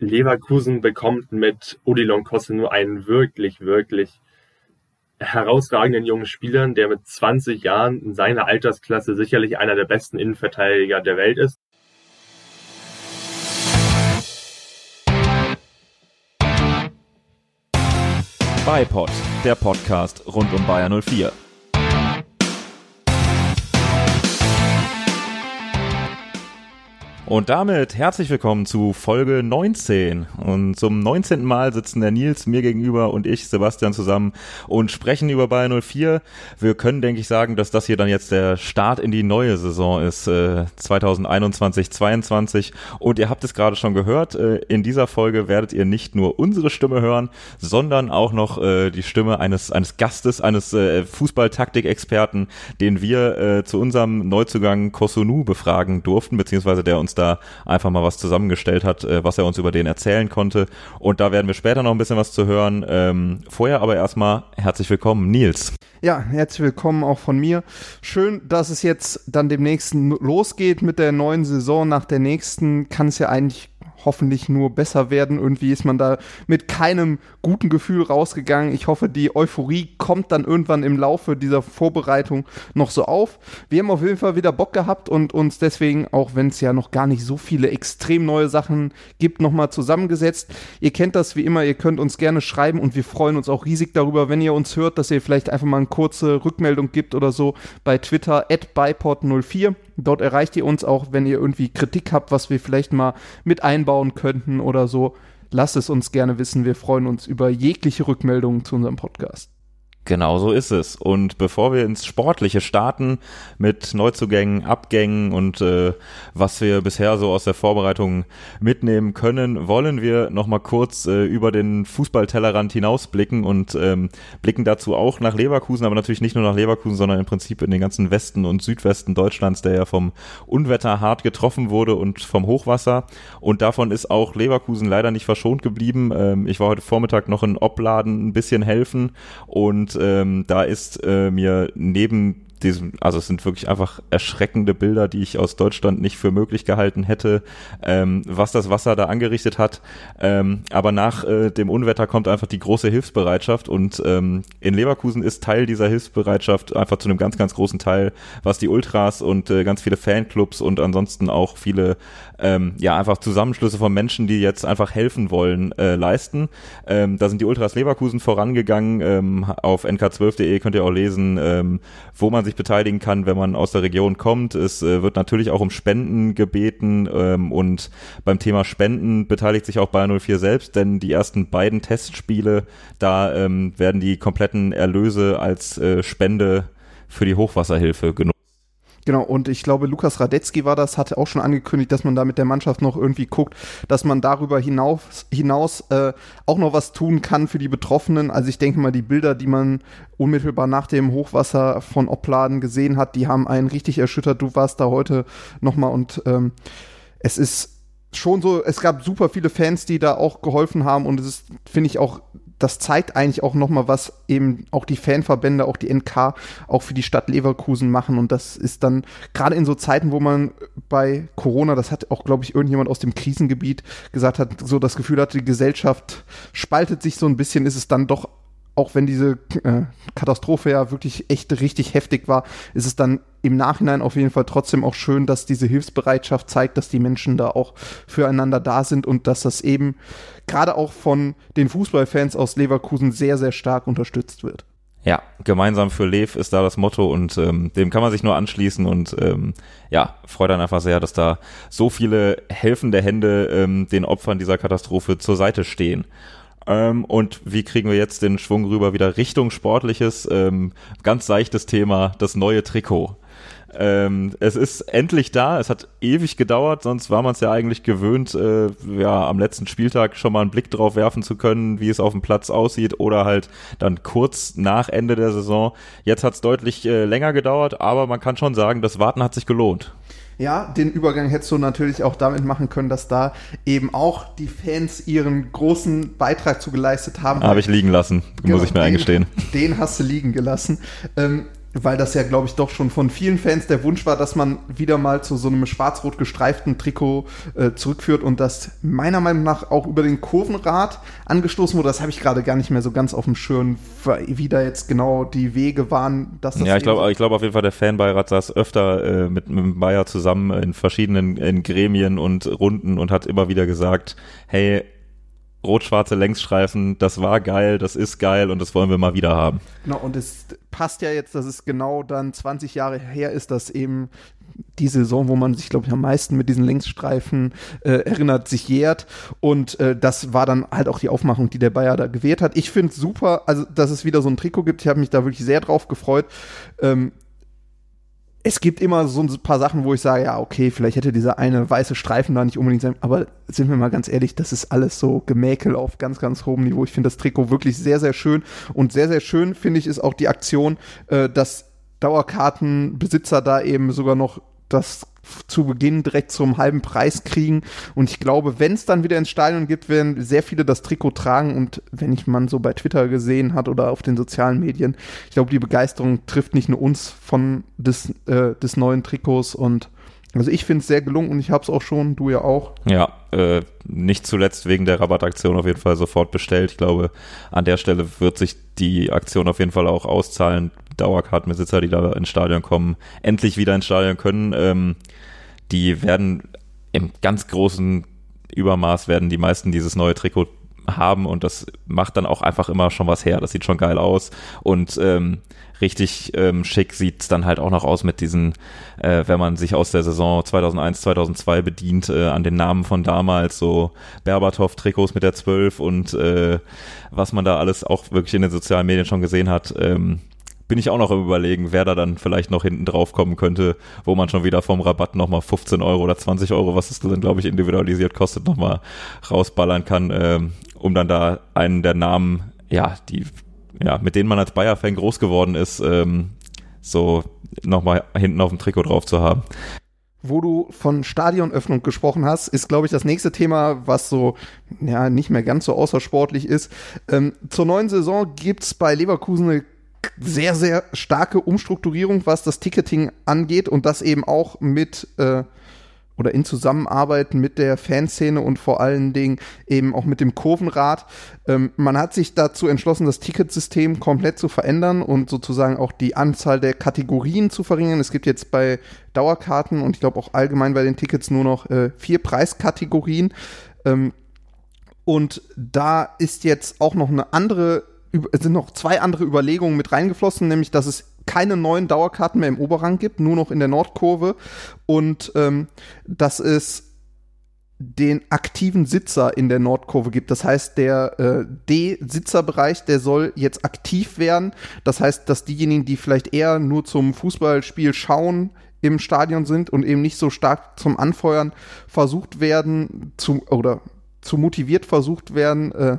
Leverkusen bekommt mit Odilon Kosse nur einen wirklich, wirklich herausragenden jungen Spieler, der mit 20 Jahren in seiner Altersklasse sicherlich einer der besten Innenverteidiger der Welt ist. Beipod, der Podcast rund um Bayer 04. Und damit herzlich willkommen zu Folge 19. Und zum 19. Mal sitzen der Nils mir gegenüber und ich, Sebastian, zusammen und sprechen über Bayern 04. Wir können, denke ich, sagen, dass das hier dann jetzt der Start in die neue Saison ist, äh, 2021, 22. Und ihr habt es gerade schon gehört, äh, in dieser Folge werdet ihr nicht nur unsere Stimme hören, sondern auch noch äh, die Stimme eines, eines Gastes, eines äh, Fußballtaktikexperten, den wir äh, zu unserem Neuzugang Kosunu befragen durften, beziehungsweise der uns da einfach mal was zusammengestellt hat, äh, was er uns über den erzählen konnte. Und da werden wir später noch ein bisschen was zu hören. Ähm, vorher aber erstmal herzlich willkommen, Nils. Ja, herzlich willkommen auch von mir. Schön, dass es jetzt dann demnächst losgeht mit der neuen Saison. Nach der nächsten kann es ja eigentlich hoffentlich nur besser werden. Irgendwie ist man da mit keinem guten Gefühl rausgegangen. Ich hoffe, die Euphorie kommt dann irgendwann im Laufe dieser Vorbereitung noch so auf. Wir haben auf jeden Fall wieder Bock gehabt und uns deswegen, auch wenn es ja noch gar nicht so viele extrem neue Sachen gibt, nochmal zusammengesetzt. Ihr kennt das wie immer, ihr könnt uns gerne schreiben und wir freuen uns auch riesig darüber, wenn ihr uns hört, dass ihr vielleicht einfach mal eine kurze Rückmeldung gibt oder so bei Twitter at bypod04. Dort erreicht ihr uns auch, wenn ihr irgendwie Kritik habt, was wir vielleicht mal mit einbauen könnten oder so. Lasst es uns gerne wissen. Wir freuen uns über jegliche Rückmeldungen zu unserem Podcast. Genau so ist es. Und bevor wir ins Sportliche starten mit Neuzugängen, Abgängen und äh, was wir bisher so aus der Vorbereitung mitnehmen können, wollen wir nochmal kurz äh, über den Fußballtellerrand hinausblicken und ähm, blicken dazu auch nach Leverkusen, aber natürlich nicht nur nach Leverkusen, sondern im Prinzip in den ganzen Westen und Südwesten Deutschlands, der ja vom Unwetter hart getroffen wurde und vom Hochwasser. Und davon ist auch Leverkusen leider nicht verschont geblieben. Ähm, ich war heute Vormittag noch in Opladen ein bisschen helfen und ähm, da ist äh, mir neben diesem, also es sind wirklich einfach erschreckende Bilder, die ich aus Deutschland nicht für möglich gehalten hätte, ähm, was das Wasser da angerichtet hat. Ähm, aber nach äh, dem Unwetter kommt einfach die große Hilfsbereitschaft und ähm, in Leverkusen ist Teil dieser Hilfsbereitschaft einfach zu einem ganz, ganz großen Teil, was die Ultras und äh, ganz viele Fanclubs und ansonsten auch viele ähm, ja einfach Zusammenschlüsse von Menschen, die jetzt einfach helfen wollen, äh, leisten. Ähm, da sind die Ultras Leverkusen vorangegangen. Ähm, auf nk12.de könnt ihr auch lesen, ähm, wo man sich beteiligen kann, wenn man aus der Region kommt. Es äh, wird natürlich auch um Spenden gebeten ähm, und beim Thema Spenden beteiligt sich auch Bayern 04 selbst, denn die ersten beiden Testspiele, da ähm, werden die kompletten Erlöse als äh, Spende für die Hochwasserhilfe genutzt. Genau, und ich glaube, Lukas Radetzky war das, hatte auch schon angekündigt, dass man da mit der Mannschaft noch irgendwie guckt, dass man darüber hinaus, hinaus äh, auch noch was tun kann für die Betroffenen. Also ich denke mal, die Bilder, die man unmittelbar nach dem Hochwasser von Opladen gesehen hat, die haben einen richtig erschüttert. Du warst da heute nochmal und ähm, es ist schon so, es gab super viele Fans, die da auch geholfen haben und es ist, finde ich, auch das zeigt eigentlich auch nochmal, was eben auch die Fanverbände, auch die NK, auch für die Stadt Leverkusen machen. Und das ist dann gerade in so Zeiten, wo man bei Corona, das hat auch, glaube ich, irgendjemand aus dem Krisengebiet gesagt hat, so das Gefühl hatte, die Gesellschaft spaltet sich so ein bisschen, ist es dann doch auch wenn diese äh, Katastrophe ja wirklich echt richtig heftig war, ist es dann im Nachhinein auf jeden Fall trotzdem auch schön, dass diese Hilfsbereitschaft zeigt, dass die Menschen da auch füreinander da sind und dass das eben gerade auch von den Fußballfans aus Leverkusen sehr, sehr stark unterstützt wird. Ja, gemeinsam für Lev ist da das Motto und ähm, dem kann man sich nur anschließen und ähm, ja, freut dann einfach sehr, dass da so viele helfende Hände ähm, den Opfern dieser Katastrophe zur Seite stehen. Ähm, und wie kriegen wir jetzt den Schwung rüber wieder Richtung Sportliches? Ähm, ganz seichtes Thema, das neue Trikot. Ähm, es ist endlich da. Es hat ewig gedauert, sonst war man es ja eigentlich gewöhnt, äh, ja, am letzten Spieltag schon mal einen Blick drauf werfen zu können, wie es auf dem Platz aussieht oder halt dann kurz nach Ende der Saison. Jetzt hat es deutlich äh, länger gedauert, aber man kann schon sagen, das Warten hat sich gelohnt. Ja, den Übergang hättest du natürlich auch damit machen können, dass da eben auch die Fans ihren großen Beitrag zu geleistet haben. Habe ich liegen lassen, genau, muss ich mir den, eingestehen. Den hast du liegen gelassen. Ähm, weil das ja, glaube ich, doch schon von vielen Fans der Wunsch war, dass man wieder mal zu so einem schwarz-rot gestreiften Trikot äh, zurückführt und das meiner Meinung nach auch über den Kurvenrad angestoßen wurde. Das habe ich gerade gar nicht mehr so ganz auf dem Schirm, wie da jetzt genau die Wege waren. Dass das ja, ich glaube ich glaub auf jeden Fall, der Fanbeirat saß öfter äh, mit, mit Bayer zusammen in verschiedenen in Gremien und Runden und hat immer wieder gesagt, hey, rot-schwarze Längsstreifen, das war geil, das ist geil und das wollen wir mal wieder haben. Genau, und es passt ja jetzt, dass es genau dann 20 Jahre her ist, dass eben die Saison, wo man sich, glaube ich, am meisten mit diesen Längsstreifen äh, erinnert, sich jährt. Und äh, das war dann halt auch die Aufmachung, die der Bayer da gewählt hat. Ich finde es super, also dass es wieder so ein Trikot gibt. Ich habe mich da wirklich sehr drauf gefreut. Ähm, es gibt immer so ein paar Sachen, wo ich sage, ja, okay, vielleicht hätte dieser eine weiße Streifen da nicht unbedingt sein, aber sind wir mal ganz ehrlich, das ist alles so Gemäkel auf ganz, ganz hohem Niveau. Ich finde das Trikot wirklich sehr, sehr schön und sehr, sehr schön finde ich ist auch die Aktion, äh, dass Dauerkartenbesitzer da eben sogar noch das zu Beginn direkt zum halben Preis kriegen. Und ich glaube, wenn es dann wieder ins Stadion gibt, werden sehr viele das Trikot tragen. Und wenn ich man so bei Twitter gesehen hat oder auf den sozialen Medien, ich glaube, die Begeisterung trifft nicht nur uns von des, äh, des neuen Trikots und also ich finde es sehr gelungen und ich habe es auch schon, du ja auch. Ja, äh, nicht zuletzt wegen der Rabattaktion auf jeden Fall sofort bestellt. Ich glaube, an der Stelle wird sich die Aktion auf jeden Fall auch auszahlen. Dauerkartenbesitzer, die da ins Stadion kommen, endlich wieder ins Stadion können. Ähm, die werden im ganz großen Übermaß werden die meisten dieses neue Trikot haben und das macht dann auch einfach immer schon was her. Das sieht schon geil aus und ähm, richtig ähm, schick sieht's dann halt auch noch aus mit diesen, äh, wenn man sich aus der Saison 2001, 2002 bedient, äh, an den Namen von damals, so Berbatov-Trikots mit der 12 und äh, was man da alles auch wirklich in den sozialen Medien schon gesehen hat. Ähm, bin ich auch noch im Überlegen, wer da dann vielleicht noch hinten drauf kommen könnte, wo man schon wieder vom Rabatt nochmal 15 Euro oder 20 Euro, was es dann, glaube ich, individualisiert kostet, nochmal rausballern kann, ähm, um dann da einen der Namen, ja, die, ja, mit denen man als Bayer-Fan groß geworden ist, ähm, so nochmal hinten auf dem Trikot drauf zu haben. Wo du von Stadionöffnung gesprochen hast, ist, glaube ich, das nächste Thema, was so, ja, nicht mehr ganz so außersportlich ist. Ähm, zur neuen Saison gibt's bei Leverkusen eine sehr, sehr starke Umstrukturierung, was das Ticketing angeht und das eben auch mit äh, oder in Zusammenarbeit mit der Fanszene und vor allen Dingen eben auch mit dem Kurvenrad. Ähm, man hat sich dazu entschlossen, das Ticketsystem komplett zu verändern und sozusagen auch die Anzahl der Kategorien zu verringern. Es gibt jetzt bei Dauerkarten und ich glaube auch allgemein bei den Tickets nur noch äh, vier Preiskategorien. Ähm, und da ist jetzt auch noch eine andere sind noch zwei andere Überlegungen mit reingeflossen, nämlich dass es keine neuen Dauerkarten mehr im Oberrang gibt, nur noch in der Nordkurve und ähm, dass es den aktiven Sitzer in der Nordkurve gibt. Das heißt, der äh, D-Sitzerbereich, der soll jetzt aktiv werden. Das heißt, dass diejenigen, die vielleicht eher nur zum Fußballspiel schauen, im Stadion sind und eben nicht so stark zum Anfeuern versucht werden, zu, oder zu motiviert versucht werden, äh,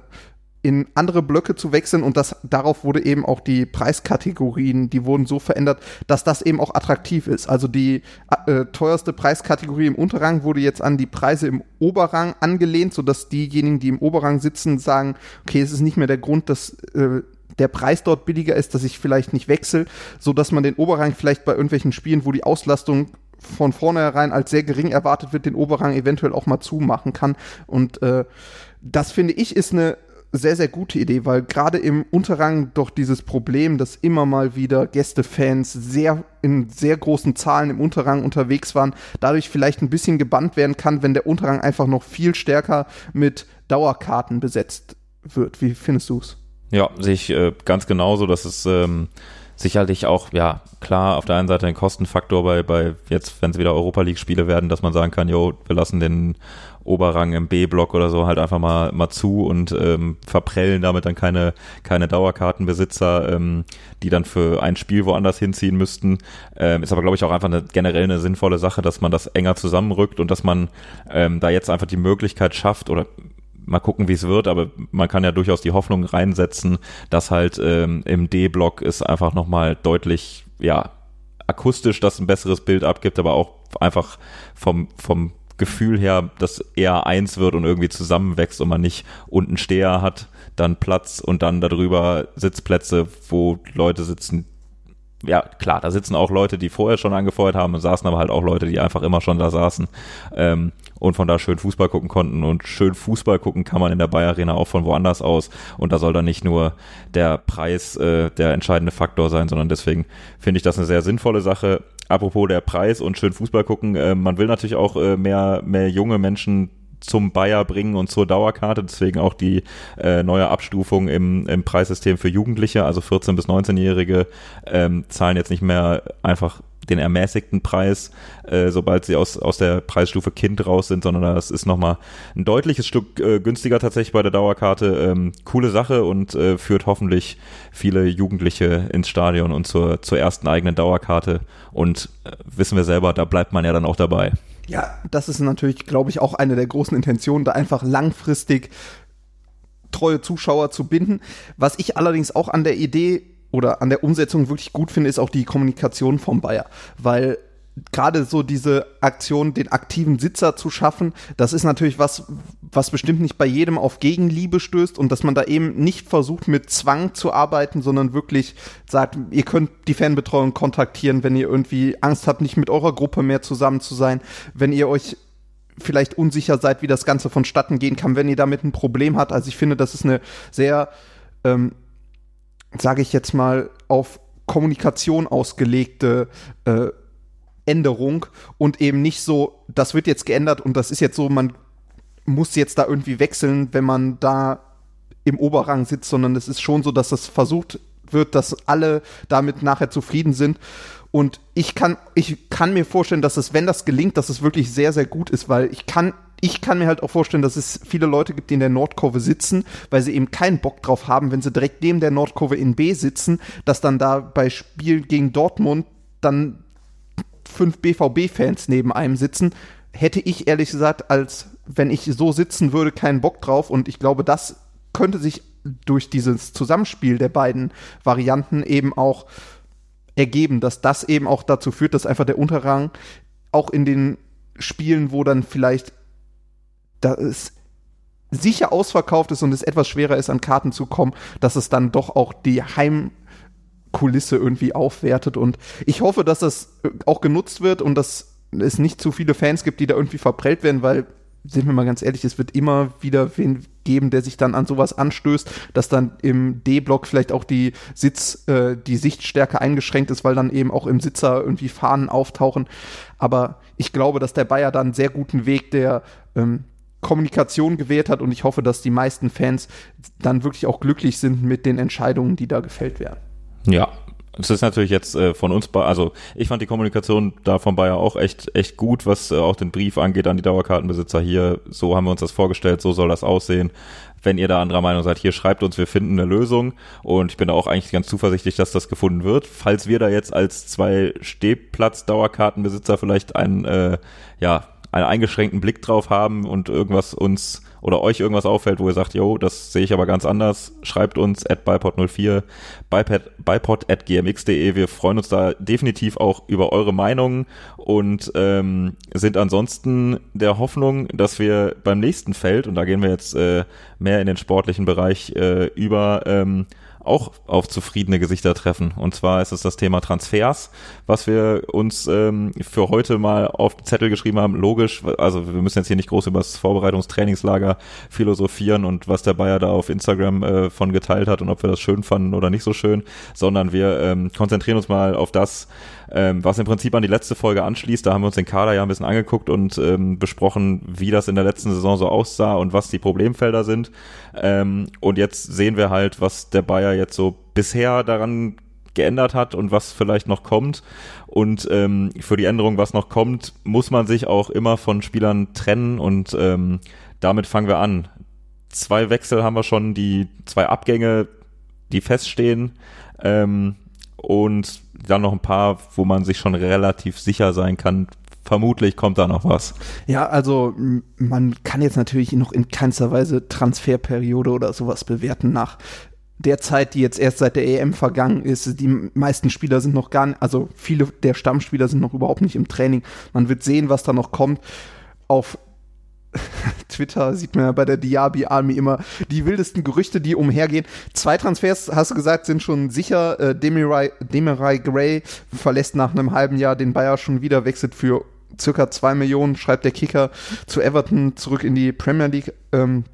in andere Blöcke zu wechseln und das darauf wurde eben auch die Preiskategorien, die wurden so verändert, dass das eben auch attraktiv ist. Also die äh, teuerste Preiskategorie im Unterrang wurde jetzt an die Preise im Oberrang angelehnt, sodass diejenigen, die im Oberrang sitzen, sagen, okay, es ist nicht mehr der Grund, dass äh, der Preis dort billiger ist, dass ich vielleicht nicht wechsle, so dass man den Oberrang vielleicht bei irgendwelchen Spielen, wo die Auslastung von vornherein als sehr gering erwartet wird, den Oberrang eventuell auch mal zumachen kann. Und äh, das finde ich ist eine sehr, sehr gute Idee, weil gerade im Unterrang doch dieses Problem, dass immer mal wieder Gästefans sehr in sehr großen Zahlen im Unterrang unterwegs waren, dadurch vielleicht ein bisschen gebannt werden kann, wenn der Unterrang einfach noch viel stärker mit Dauerkarten besetzt wird. Wie findest du es? Ja, sehe ich äh, ganz genauso. Das ist ähm, sicherlich auch, ja, klar, auf der einen Seite ein Kostenfaktor bei, bei jetzt, wenn es wieder Europa League-Spiele werden, dass man sagen kann, jo, wir lassen den Oberrang im B-Block oder so halt einfach mal, mal zu und ähm, verprellen damit dann keine, keine Dauerkartenbesitzer, ähm, die dann für ein Spiel woanders hinziehen müssten. Ähm, ist aber, glaube ich, auch einfach eine generell eine sinnvolle Sache, dass man das enger zusammenrückt und dass man ähm, da jetzt einfach die Möglichkeit schafft oder mal gucken, wie es wird, aber man kann ja durchaus die Hoffnung reinsetzen, dass halt ähm, im D-Block es einfach nochmal deutlich, ja, akustisch das ein besseres Bild abgibt, aber auch einfach vom, vom Gefühl her, dass er eins wird und irgendwie zusammenwächst und man nicht unten Steher hat, dann Platz und dann darüber Sitzplätze, wo Leute sitzen, ja, klar, da sitzen auch Leute, die vorher schon angefeuert haben und saßen aber halt auch Leute, die einfach immer schon da saßen. Ähm, und von da schön Fußball gucken konnten. Und schön Fußball gucken kann man in der Bayer Arena auch von woanders aus. Und da soll dann nicht nur der Preis äh, der entscheidende Faktor sein, sondern deswegen finde ich das eine sehr sinnvolle Sache. Apropos der Preis und schön Fußball gucken, äh, man will natürlich auch äh, mehr, mehr junge Menschen zum Bayer bringen und zur Dauerkarte. Deswegen auch die äh, neue Abstufung im, im Preissystem für Jugendliche, also 14- bis 19-Jährige, ähm, zahlen jetzt nicht mehr einfach den ermäßigten Preis, äh, sobald sie aus, aus der Preisstufe Kind raus sind, sondern das ist nochmal ein deutliches Stück äh, günstiger tatsächlich bei der Dauerkarte. Ähm, coole Sache und äh, führt hoffentlich viele Jugendliche ins Stadion und zur, zur ersten eigenen Dauerkarte. Und äh, wissen wir selber, da bleibt man ja dann auch dabei. Ja, das ist natürlich, glaube ich, auch eine der großen Intentionen, da einfach langfristig treue Zuschauer zu binden. Was ich allerdings auch an der Idee oder an der Umsetzung wirklich gut finde, ist auch die Kommunikation vom Bayer, weil gerade so diese Aktion, den aktiven Sitzer zu schaffen, das ist natürlich was, was bestimmt nicht bei jedem auf Gegenliebe stößt und dass man da eben nicht versucht, mit Zwang zu arbeiten, sondern wirklich sagt, ihr könnt die Fanbetreuung kontaktieren, wenn ihr irgendwie Angst habt, nicht mit eurer Gruppe mehr zusammen zu sein, wenn ihr euch vielleicht unsicher seid, wie das Ganze vonstatten gehen kann, wenn ihr damit ein Problem habt. Also ich finde, das ist eine sehr, ähm, sage ich jetzt mal, auf Kommunikation ausgelegte äh, Änderung und eben nicht so, das wird jetzt geändert und das ist jetzt so, man muss jetzt da irgendwie wechseln, wenn man da im Oberrang sitzt, sondern es ist schon so, dass das versucht wird, dass alle damit nachher zufrieden sind. Und ich kann, ich kann mir vorstellen, dass es, wenn das gelingt, dass es wirklich sehr, sehr gut ist, weil ich kann, ich kann mir halt auch vorstellen, dass es viele Leute gibt, die in der Nordkurve sitzen, weil sie eben keinen Bock drauf haben, wenn sie direkt neben der Nordkurve in B sitzen, dass dann da bei Spiel gegen Dortmund dann fünf BVB-Fans neben einem sitzen, hätte ich ehrlich gesagt, als wenn ich so sitzen würde, keinen Bock drauf. Und ich glaube, das könnte sich durch dieses Zusammenspiel der beiden Varianten eben auch ergeben, dass das eben auch dazu führt, dass einfach der Unterrang auch in den Spielen, wo dann vielleicht das sicher ausverkauft ist und es etwas schwerer ist, an Karten zu kommen, dass es dann doch auch die Heim Kulisse irgendwie aufwertet. Und ich hoffe, dass das auch genutzt wird und dass es nicht zu viele Fans gibt, die da irgendwie verprellt werden, weil, sind wir mal ganz ehrlich, es wird immer wieder wen geben, der sich dann an sowas anstößt, dass dann im D-Block vielleicht auch die Sitz, äh, die Sichtstärke eingeschränkt ist, weil dann eben auch im Sitzer irgendwie Fahnen auftauchen. Aber ich glaube, dass der Bayer da einen sehr guten Weg der ähm, Kommunikation gewählt hat und ich hoffe, dass die meisten Fans dann wirklich auch glücklich sind mit den Entscheidungen, die da gefällt werden. Ja, es ist natürlich jetzt äh, von uns, also ich fand die Kommunikation da von Bayer auch echt, echt gut, was äh, auch den Brief angeht an die Dauerkartenbesitzer hier. So haben wir uns das vorgestellt, so soll das aussehen. Wenn ihr da anderer Meinung seid, hier schreibt uns, wir finden eine Lösung. Und ich bin da auch eigentlich ganz zuversichtlich, dass das gefunden wird. Falls wir da jetzt als zwei Stehplatz-Dauerkartenbesitzer vielleicht einen, äh, ja, einen eingeschränkten Blick drauf haben und irgendwas uns oder euch irgendwas auffällt, wo ihr sagt, yo, das sehe ich aber ganz anders, schreibt uns at bipod04, bipod at gmx.de. Wir freuen uns da definitiv auch über eure Meinungen und ähm, sind ansonsten der Hoffnung, dass wir beim nächsten Feld, und da gehen wir jetzt äh, mehr in den sportlichen Bereich äh, über, ähm, auch auf zufriedene Gesichter treffen. Und zwar ist es das Thema Transfers, was wir uns ähm, für heute mal auf den Zettel geschrieben haben. Logisch, also wir müssen jetzt hier nicht groß über das Vorbereitungstrainingslager philosophieren und was der Bayer da auf Instagram äh, von geteilt hat und ob wir das schön fanden oder nicht so schön, sondern wir ähm, konzentrieren uns mal auf das, ähm, was im Prinzip an die letzte Folge anschließt. Da haben wir uns den Kader ja ein bisschen angeguckt und ähm, besprochen, wie das in der letzten Saison so aussah und was die Problemfelder sind. Ähm, und jetzt sehen wir halt, was der Bayer jetzt so bisher daran geändert hat und was vielleicht noch kommt. Und ähm, für die Änderung, was noch kommt, muss man sich auch immer von Spielern trennen und ähm, damit fangen wir an. Zwei Wechsel haben wir schon, die zwei Abgänge, die feststehen. Ähm, und dann noch ein paar, wo man sich schon relativ sicher sein kann, vermutlich kommt da noch was. Ja, also man kann jetzt natürlich noch in keinster Weise Transferperiode oder sowas bewerten nach der Zeit, die jetzt erst seit der EM vergangen ist. Die meisten Spieler sind noch gar nicht, also viele der Stammspieler sind noch überhaupt nicht im Training. Man wird sehen, was da noch kommt. Auf Twitter sieht man ja bei der Diaby Army immer die wildesten Gerüchte, die umhergehen. Zwei Transfers, hast du gesagt, sind schon sicher. Äh, Demirai, Demirai Gray verlässt nach einem halben Jahr den Bayer schon wieder, wechselt für circa zwei Millionen, schreibt der Kicker zu Everton zurück in die Premier League. Ähm,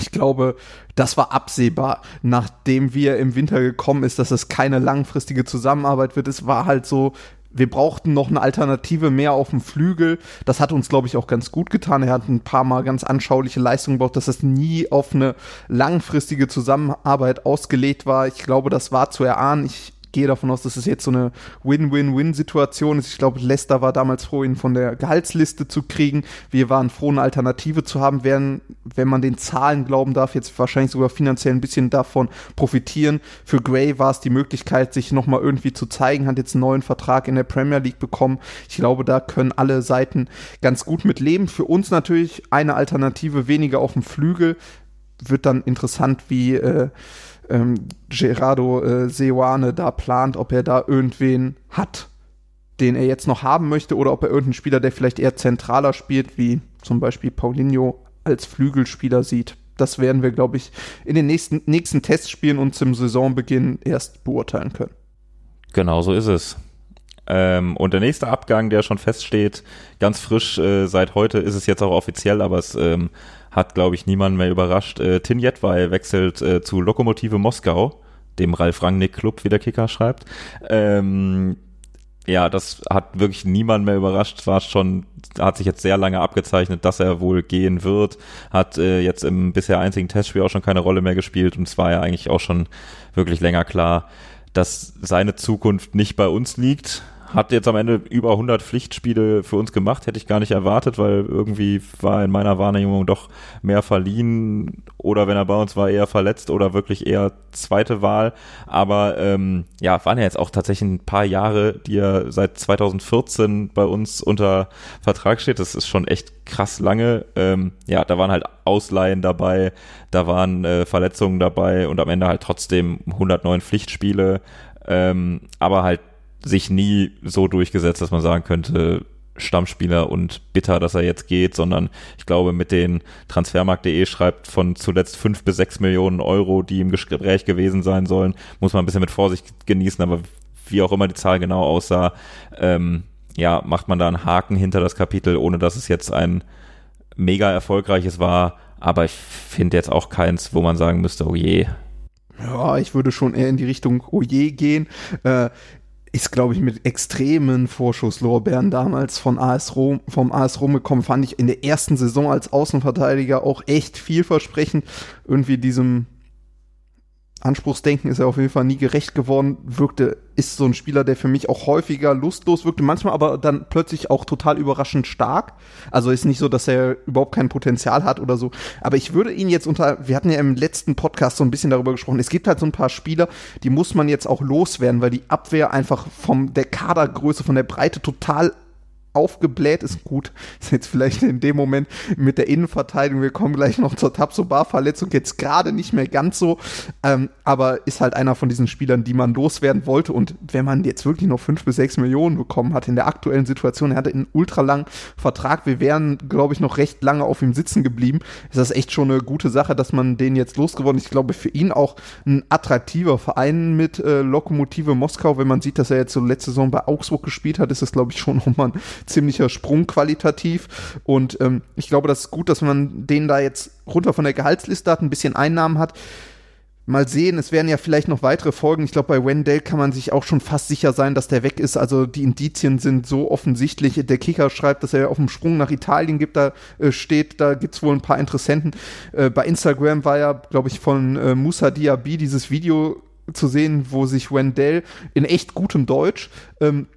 ich glaube, das war absehbar, nachdem wir im Winter gekommen ist, dass es keine langfristige Zusammenarbeit wird. Es war halt so, wir brauchten noch eine Alternative mehr auf dem Flügel. Das hat uns, glaube ich, auch ganz gut getan. Er hat ein paar Mal ganz anschauliche Leistungen gebraucht, dass es nie auf eine langfristige Zusammenarbeit ausgelegt war. Ich glaube, das war zu erahnen. Ich gehe davon aus, dass es jetzt so eine Win-Win-Win-Situation ist. Ich glaube, Leicester war damals froh, ihn von der Gehaltsliste zu kriegen. Wir waren froh, eine Alternative zu haben, werden, wenn man den Zahlen glauben darf, jetzt wahrscheinlich sogar finanziell ein bisschen davon profitieren. Für Gray war es die Möglichkeit, sich nochmal irgendwie zu zeigen, hat jetzt einen neuen Vertrag in der Premier League bekommen. Ich glaube, da können alle Seiten ganz gut mit leben. Für uns natürlich eine Alternative weniger auf dem Flügel. Wird dann interessant, wie äh, ähm, Gerardo äh, Seoane da plant, ob er da irgendwen hat, den er jetzt noch haben möchte, oder ob er irgendeinen Spieler, der vielleicht eher zentraler spielt, wie zum Beispiel Paulinho als Flügelspieler sieht. Das werden wir, glaube ich, in den nächsten, nächsten Testspielen und zum Saisonbeginn erst beurteilen können. Genau so ist es. Ähm, und der nächste Abgang, der schon feststeht, ganz frisch äh, seit heute ist es jetzt auch offiziell, aber es ähm, hat, glaube ich, niemand mehr überrascht. Äh, Tin Jedwai wechselt äh, zu Lokomotive Moskau, dem Ralf Rangnick Club, wie der Kicker schreibt. Ähm, ja, das hat wirklich niemand mehr überrascht. War schon, hat sich jetzt sehr lange abgezeichnet, dass er wohl gehen wird. Hat äh, jetzt im bisher einzigen Testspiel auch schon keine Rolle mehr gespielt und es war ja eigentlich auch schon wirklich länger klar, dass seine Zukunft nicht bei uns liegt hat jetzt am Ende über 100 Pflichtspiele für uns gemacht, hätte ich gar nicht erwartet, weil irgendwie war in meiner Wahrnehmung doch mehr verliehen oder wenn er bei uns war, eher verletzt oder wirklich eher zweite Wahl. Aber ähm, ja, waren ja jetzt auch tatsächlich ein paar Jahre, die er seit 2014 bei uns unter Vertrag steht. Das ist schon echt krass lange. Ähm, ja, da waren halt Ausleihen dabei, da waren äh, Verletzungen dabei und am Ende halt trotzdem 109 Pflichtspiele. Ähm, aber halt sich nie so durchgesetzt, dass man sagen könnte, Stammspieler und bitter, dass er jetzt geht, sondern ich glaube, mit den Transfermarkt.de schreibt von zuletzt fünf bis sechs Millionen Euro, die im Gespräch gewesen sein sollen, muss man ein bisschen mit Vorsicht genießen, aber wie auch immer die Zahl genau aussah, ähm, ja, macht man da einen Haken hinter das Kapitel, ohne dass es jetzt ein mega erfolgreiches war, aber ich finde jetzt auch keins, wo man sagen müsste, oh je, ja, ich würde schon eher in die Richtung Oje gehen. Äh, ist, glaube ich, mit extremen Vorschusslorbeeren damals von AS Rom, vom AS Rom gekommen, fand ich in der ersten Saison als Außenverteidiger auch echt vielversprechend. Irgendwie diesem Anspruchsdenken ist er auf jeden Fall nie gerecht geworden, wirkte, ist so ein Spieler, der für mich auch häufiger lustlos wirkte, manchmal aber dann plötzlich auch total überraschend stark. Also ist nicht so, dass er überhaupt kein Potenzial hat oder so. Aber ich würde ihn jetzt unter, wir hatten ja im letzten Podcast so ein bisschen darüber gesprochen, es gibt halt so ein paar Spieler, die muss man jetzt auch loswerden, weil die Abwehr einfach vom der Kadergröße, von der Breite total aufgebläht ist gut. Ist jetzt vielleicht in dem Moment mit der Innenverteidigung, wir kommen gleich noch zur Tabsobar-Verletzung, jetzt gerade nicht mehr ganz so, ähm, aber ist halt einer von diesen Spielern, die man loswerden wollte und wenn man jetzt wirklich noch fünf bis sechs Millionen bekommen hat in der aktuellen Situation, er hatte einen ultralangen Vertrag, wir wären, glaube ich, noch recht lange auf ihm sitzen geblieben, ist das echt schon eine gute Sache, dass man den jetzt losgeworden ist. Ich glaube, für ihn auch ein attraktiver Verein mit äh, Lokomotive Moskau, wenn man sieht, dass er jetzt so letzte Saison bei Augsburg gespielt hat, ist das, glaube ich, schon nochmal ein ziemlicher Sprung qualitativ. Und ähm, ich glaube, das ist gut, dass man den da jetzt runter von der Gehaltsliste hat, ein bisschen Einnahmen hat. Mal sehen, es werden ja vielleicht noch weitere Folgen. Ich glaube, bei Wendell kann man sich auch schon fast sicher sein, dass der weg ist. Also die Indizien sind so offensichtlich. Der Kicker schreibt, dass er auf dem Sprung nach Italien gibt, da äh, steht, da gibt es wohl ein paar Interessenten. Äh, bei Instagram war ja, glaube ich, von äh, Musa Diaby dieses Video zu sehen, wo sich Wendell in echt gutem Deutsch ähm,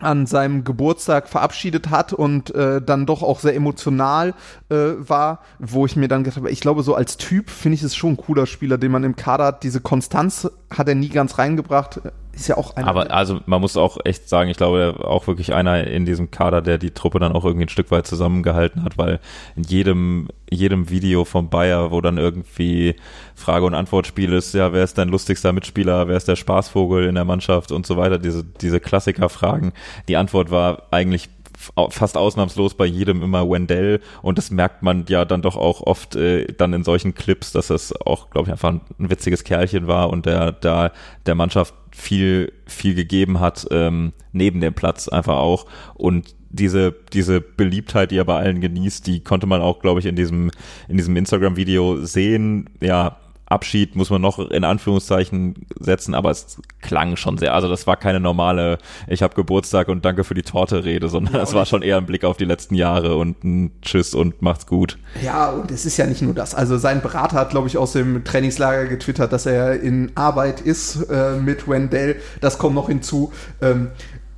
an seinem Geburtstag verabschiedet hat und äh, dann doch auch sehr emotional äh, war, wo ich mir dann gedacht habe, ich glaube, so als Typ finde ich es schon ein cooler Spieler, den man im Kader hat. Diese Konstanz hat er nie ganz reingebracht ist ja auch einer. Aber also man muss auch echt sagen, ich glaube auch wirklich einer in diesem Kader, der die Truppe dann auch irgendwie ein Stück weit zusammengehalten hat, weil in jedem, jedem Video vom Bayer, wo dann irgendwie Frage- und Antwortspiel ist, ja, wer ist dein lustigster Mitspieler, wer ist der Spaßvogel in der Mannschaft und so weiter, diese, diese Klassiker-Fragen. Die Antwort war eigentlich fast ausnahmslos bei jedem immer Wendell und das merkt man ja dann doch auch oft äh, dann in solchen Clips, dass es auch, glaube ich, einfach ein, ein, witziges Kerlchen war und der da der Mannschaft viel viel gegeben hat ähm, neben dem Platz einfach auch und diese diese Beliebtheit, die er bei allen genießt, die konnte man auch, glaube ich, in diesem in diesem Instagram Video sehen. Ja, Abschied muss man noch in Anführungszeichen setzen, aber es klang schon sehr. Also das war keine normale, ich habe Geburtstag und danke für die Torte Rede, sondern ja, das war schon eher ein Blick auf die letzten Jahre und ein Tschüss und macht's gut. Ja, und es ist ja nicht nur das. Also sein Berater hat, glaube ich, aus dem Trainingslager getwittert, dass er in Arbeit ist äh, mit Wendell. Das kommt noch hinzu. Ähm,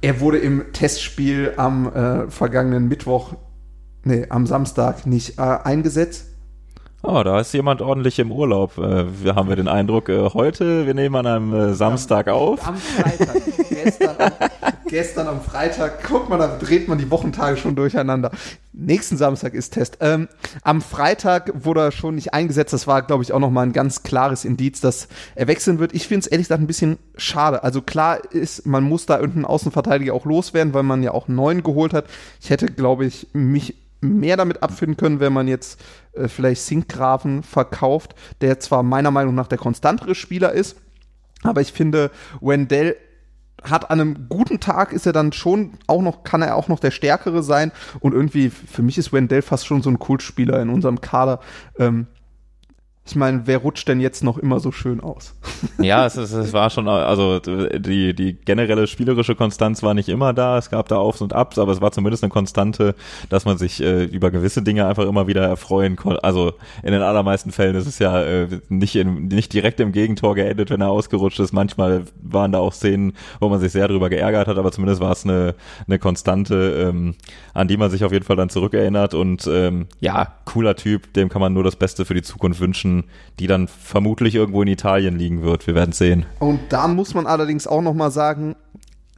er wurde im Testspiel am äh, vergangenen Mittwoch, nee, am Samstag nicht äh, eingesetzt Oh, da ist jemand ordentlich im Urlaub. Äh, wir haben wir den Eindruck, äh, heute, wir nehmen an einem äh, Samstag am, auf. Am Freitag. gestern, gestern am Freitag. Guck mal, da dreht man die Wochentage schon durcheinander. Nächsten Samstag ist Test. Ähm, am Freitag wurde er schon nicht eingesetzt. Das war, glaube ich, auch nochmal ein ganz klares Indiz, dass er wechseln wird. Ich finde es ehrlich gesagt ein bisschen schade. Also klar ist, man muss da irgendeinen Außenverteidiger auch loswerden, weil man ja auch einen neuen geholt hat. Ich hätte, glaube ich, mich mehr damit abfinden können, wenn man jetzt äh, vielleicht Sinkgrafen verkauft, der zwar meiner Meinung nach der konstantere Spieler ist, aber ich finde, Wendell hat an einem guten Tag ist er dann schon auch noch, kann er auch noch der Stärkere sein. Und irgendwie, für mich ist Wendell fast schon so ein Kultspieler in unserem Kader. Ähm, ich meine, wer rutscht denn jetzt noch immer so schön aus? Ja, es, ist, es war schon, also die, die generelle spielerische Konstanz war nicht immer da. Es gab da Aufs und Abs, aber es war zumindest eine Konstante, dass man sich äh, über gewisse Dinge einfach immer wieder erfreuen konnte. Also in den allermeisten Fällen ist es ja äh, nicht, in, nicht direkt im Gegentor geendet, wenn er ausgerutscht ist. Manchmal waren da auch Szenen, wo man sich sehr darüber geärgert hat, aber zumindest war es eine, eine Konstante, ähm, an die man sich auf jeden Fall dann zurückerinnert. Und ähm, ja, cooler Typ, dem kann man nur das Beste für die Zukunft wünschen die dann vermutlich irgendwo in Italien liegen wird. Wir werden sehen. Und da muss man allerdings auch noch mal sagen,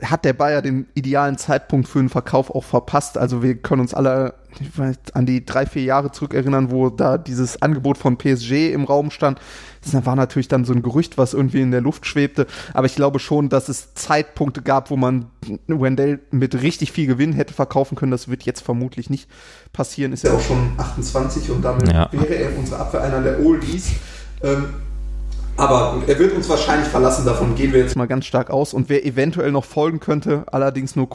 hat der Bayer den idealen Zeitpunkt für den Verkauf auch verpasst. Also wir können uns alle weiß, an die drei, vier Jahre zurückerinnern, wo da dieses Angebot von PSG im Raum stand. Das war natürlich dann so ein Gerücht, was irgendwie in der Luft schwebte. Aber ich glaube schon, dass es Zeitpunkte gab, wo man Wendell mit richtig viel Gewinn hätte verkaufen können. Das wird jetzt vermutlich nicht passieren. Ist ja auch schon 28 und damit ja. wäre er unsere Abwehr einer der Oldies. Ähm, aber er wird uns wahrscheinlich verlassen, davon gehen wir jetzt mal ganz stark aus. Und wer eventuell noch folgen könnte, allerdings nur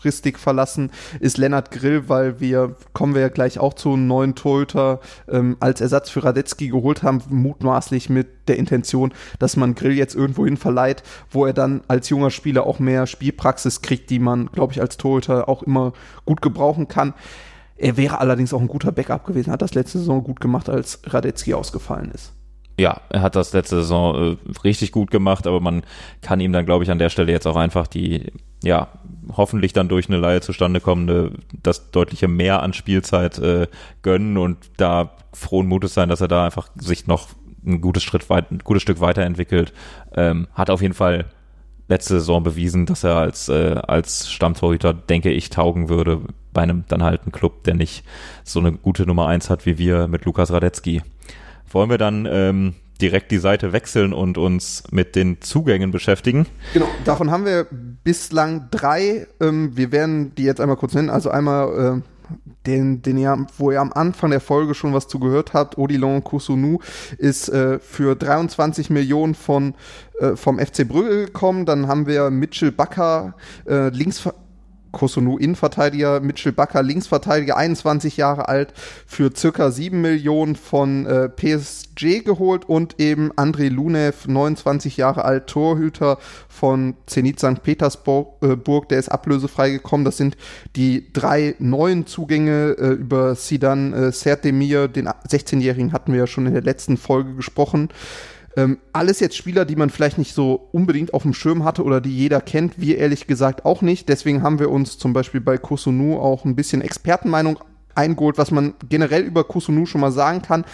kurzfristig verlassen, ist Lennart Grill, weil wir, kommen wir ja gleich auch zu einem neuen Torhüter ähm, als Ersatz für Radetzky geholt haben, mutmaßlich mit der Intention, dass man Grill jetzt irgendwohin verleiht, wo er dann als junger Spieler auch mehr Spielpraxis kriegt, die man, glaube ich, als Torhüter auch immer gut gebrauchen kann. Er wäre allerdings auch ein guter Backup gewesen, hat das letzte Saison gut gemacht, als Radetzky ausgefallen ist ja, er hat das letzte Saison äh, richtig gut gemacht, aber man kann ihm dann, glaube ich, an der Stelle jetzt auch einfach die, ja, hoffentlich dann durch eine Leihe zustande kommende, das deutliche mehr an Spielzeit äh, gönnen und da frohen Mutes sein, dass er da einfach sich noch ein gutes Schritt weit, ein gutes Stück weiterentwickelt. Ähm, hat auf jeden Fall letzte Saison bewiesen, dass er als, äh, als Stammtorhüter, denke ich, taugen würde bei einem dann halt ein Club, der nicht so eine gute Nummer eins hat wie wir mit Lukas Radetzky. Wollen wir dann ähm, direkt die Seite wechseln und uns mit den Zugängen beschäftigen? Genau, davon haben wir bislang drei. Ähm, wir werden die jetzt einmal kurz nennen. Also einmal äh, den, den ihr, wo ihr am Anfang der Folge schon was zugehört habt, Odilon Kusunu ist äh, für 23 Millionen von, äh, vom FC Brügge gekommen. Dann haben wir Mitchell Bakker, äh, links Kosunu Innenverteidiger, Mitchell Bakker Linksverteidiger, 21 Jahre alt, für circa 7 Millionen von äh, PSG geholt und eben André Lunev, 29 Jahre alt, Torhüter von Zenit St. Petersburg, äh, der ist ablösefrei gekommen. Das sind die drei neuen Zugänge äh, über Sidan äh, Sertemir, den 16-Jährigen hatten wir ja schon in der letzten Folge gesprochen. Ähm, alles jetzt Spieler, die man vielleicht nicht so unbedingt auf dem Schirm hatte oder die jeder kennt, wir ehrlich gesagt auch nicht. Deswegen haben wir uns zum Beispiel bei Kusunu auch ein bisschen Expertenmeinung eingeholt, was man generell über Kusunu schon mal sagen kann.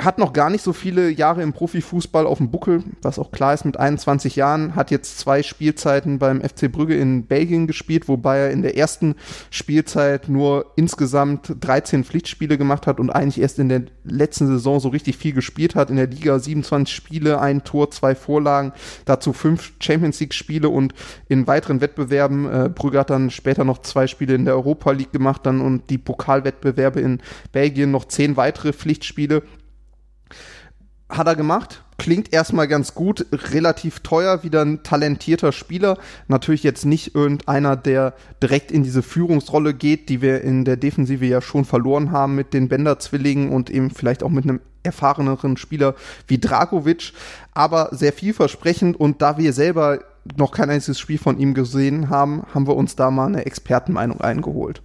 Hat noch gar nicht so viele Jahre im Profifußball auf dem Buckel, was auch klar ist mit 21 Jahren, hat jetzt zwei Spielzeiten beim FC Brügge in Belgien gespielt, wobei er in der ersten Spielzeit nur insgesamt 13 Pflichtspiele gemacht hat und eigentlich erst in der letzten Saison so richtig viel gespielt hat. In der Liga 27 Spiele, ein Tor, zwei Vorlagen, dazu fünf Champions League Spiele und in weiteren Wettbewerben. Äh, Brügge hat dann später noch zwei Spiele in der Europa League gemacht dann und die Pokalwettbewerbe in Belgien noch zehn weitere Pflichtspiele hat er gemacht. Klingt erstmal ganz gut, relativ teuer, wieder ein talentierter Spieler. Natürlich jetzt nicht irgendeiner, der direkt in diese Führungsrolle geht, die wir in der Defensive ja schon verloren haben mit den Bender-Zwillingen und eben vielleicht auch mit einem erfahreneren Spieler wie Dragovic, aber sehr vielversprechend und da wir selber noch kein einziges Spiel von ihm gesehen haben, haben wir uns da mal eine Expertenmeinung eingeholt.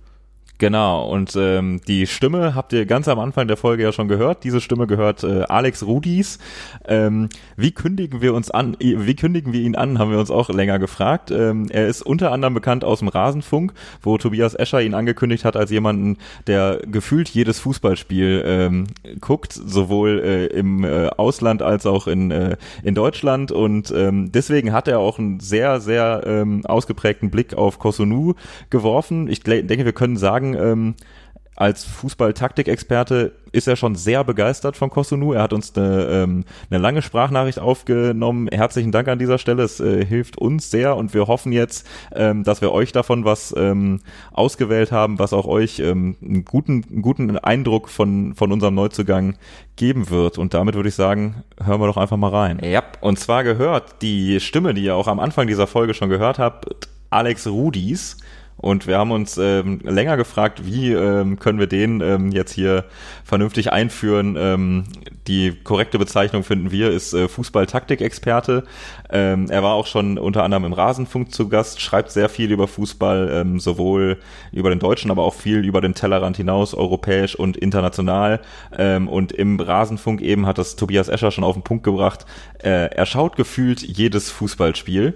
Genau, und ähm, die Stimme habt ihr ganz am Anfang der Folge ja schon gehört. Diese Stimme gehört äh, Alex Rudis. Ähm, wie kündigen wir uns an, wie kündigen wir ihn an, haben wir uns auch länger gefragt. Ähm, er ist unter anderem bekannt aus dem Rasenfunk, wo Tobias Escher ihn angekündigt hat als jemanden, der gefühlt jedes Fußballspiel ähm, guckt, sowohl äh, im äh, Ausland als auch in, äh, in Deutschland. Und ähm, deswegen hat er auch einen sehr, sehr ähm, ausgeprägten Blick auf Kosunu geworfen. Ich denke, wir können sagen, sagen, ähm, als Fußball-Taktikexperte ist er schon sehr begeistert von Kosunu. Er hat uns eine, ähm, eine lange Sprachnachricht aufgenommen. Herzlichen Dank an dieser Stelle. Es äh, hilft uns sehr und wir hoffen jetzt, ähm, dass wir euch davon was ähm, ausgewählt haben, was auch euch ähm, einen, guten, einen guten Eindruck von, von unserem Neuzugang geben wird. Und damit würde ich sagen, hören wir doch einfach mal rein. Ja, und zwar gehört die Stimme, die ihr auch am Anfang dieser Folge schon gehört habt, Alex Rudis. Und wir haben uns ähm, länger gefragt, wie ähm, können wir den ähm, jetzt hier vernünftig einführen. Ähm, die korrekte Bezeichnung finden wir ist äh, Fußball-Taktik-Experte. Ähm, er war auch schon unter anderem im Rasenfunk zu Gast, schreibt sehr viel über Fußball, ähm, sowohl über den Deutschen, aber auch viel über den Tellerrand hinaus, europäisch und international. Ähm, und im Rasenfunk eben hat das Tobias Escher schon auf den Punkt gebracht. Äh, er schaut gefühlt jedes Fußballspiel.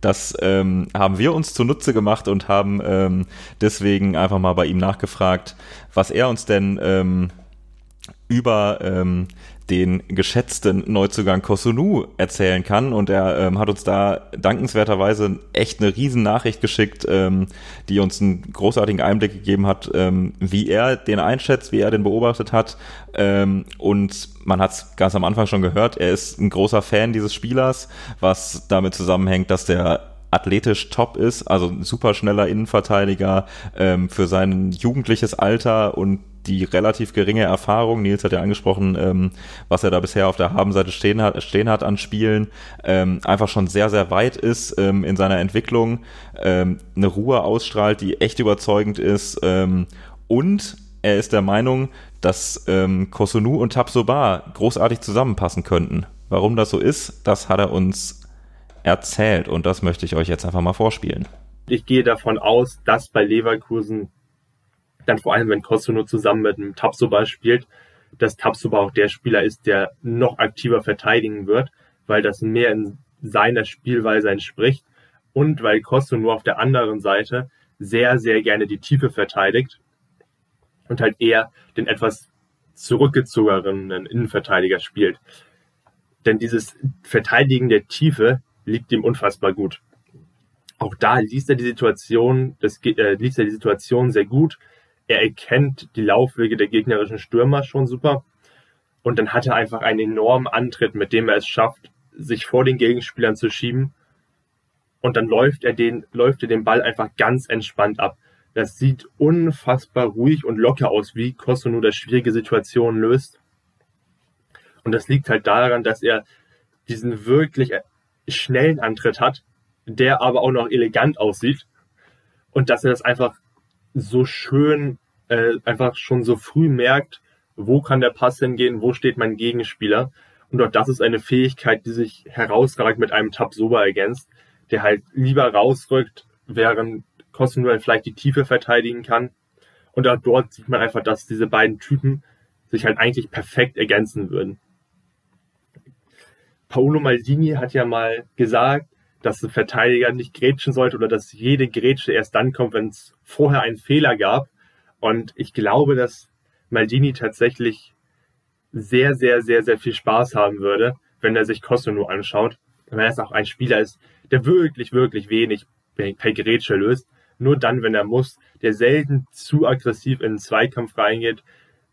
Das ähm, haben wir uns zunutze gemacht und haben ähm, deswegen einfach mal bei ihm nachgefragt, was er uns denn ähm, über ähm, den geschätzten Neuzugang Kosunu erzählen kann. Und er ähm, hat uns da dankenswerterweise echt eine riesen Nachricht geschickt, ähm, die uns einen großartigen Einblick gegeben hat, ähm, wie er den einschätzt, wie er den beobachtet hat. Ähm, und man hat es ganz am Anfang schon gehört, er ist ein großer Fan dieses Spielers, was damit zusammenhängt, dass der athletisch top ist, also ein super schneller Innenverteidiger ähm, für sein jugendliches Alter und die relativ geringe Erfahrung, Nils hat ja angesprochen, ähm, was er da bisher auf der Habenseite stehen hat, stehen hat an Spielen, ähm, einfach schon sehr, sehr weit ist ähm, in seiner Entwicklung, ähm, eine Ruhe ausstrahlt, die echt überzeugend ist ähm, und er ist der Meinung, dass ähm, Kosunu und Tabsoba großartig zusammenpassen könnten. Warum das so ist, das hat er uns erzählt und das möchte ich euch jetzt einfach mal vorspielen. Ich gehe davon aus, dass bei Leverkusen dann vor allem, wenn Kosono zusammen mit einem Tabsoba spielt, dass Tabsoba auch der Spieler ist, der noch aktiver verteidigen wird, weil das mehr in seiner Spielweise entspricht und weil Kosono auf der anderen Seite sehr, sehr gerne die Tiefe verteidigt und halt eher den etwas zurückgezogenen Innenverteidiger spielt. Denn dieses Verteidigen der Tiefe liegt ihm unfassbar gut. Auch da liest er die Situation, das, äh, liest er die Situation sehr gut, er erkennt die Laufwege der gegnerischen Stürmer schon super. Und dann hat er einfach einen enormen Antritt, mit dem er es schafft, sich vor den Gegenspielern zu schieben. Und dann läuft er den, läuft er den Ball einfach ganz entspannt ab. Das sieht unfassbar ruhig und locker aus, wie Kosso nur das schwierige Situationen löst. Und das liegt halt daran, dass er diesen wirklich schnellen Antritt hat, der aber auch noch elegant aussieht. Und dass er das einfach so schön äh, einfach schon so früh merkt, wo kann der Pass hingehen, wo steht mein Gegenspieler. Und auch das ist eine Fähigkeit, die sich herausragend mit einem Tabsoba ergänzt, der halt lieber rausrückt, während Kostenduell vielleicht die Tiefe verteidigen kann. Und auch dort sieht man einfach, dass diese beiden Typen sich halt eigentlich perfekt ergänzen würden. Paolo Maldini hat ja mal gesagt, dass ein Verteidiger nicht grätschen sollte oder dass jede Grätsche erst dann kommt, wenn es vorher einen Fehler gab. Und ich glaube, dass Maldini tatsächlich sehr, sehr, sehr, sehr viel Spaß haben würde, wenn er sich Kosunu anschaut. Weil er auch ein Spieler ist, der wirklich, wirklich wenig per Gerätsche löst. Nur dann, wenn er muss, der selten zu aggressiv in den Zweikampf reingeht,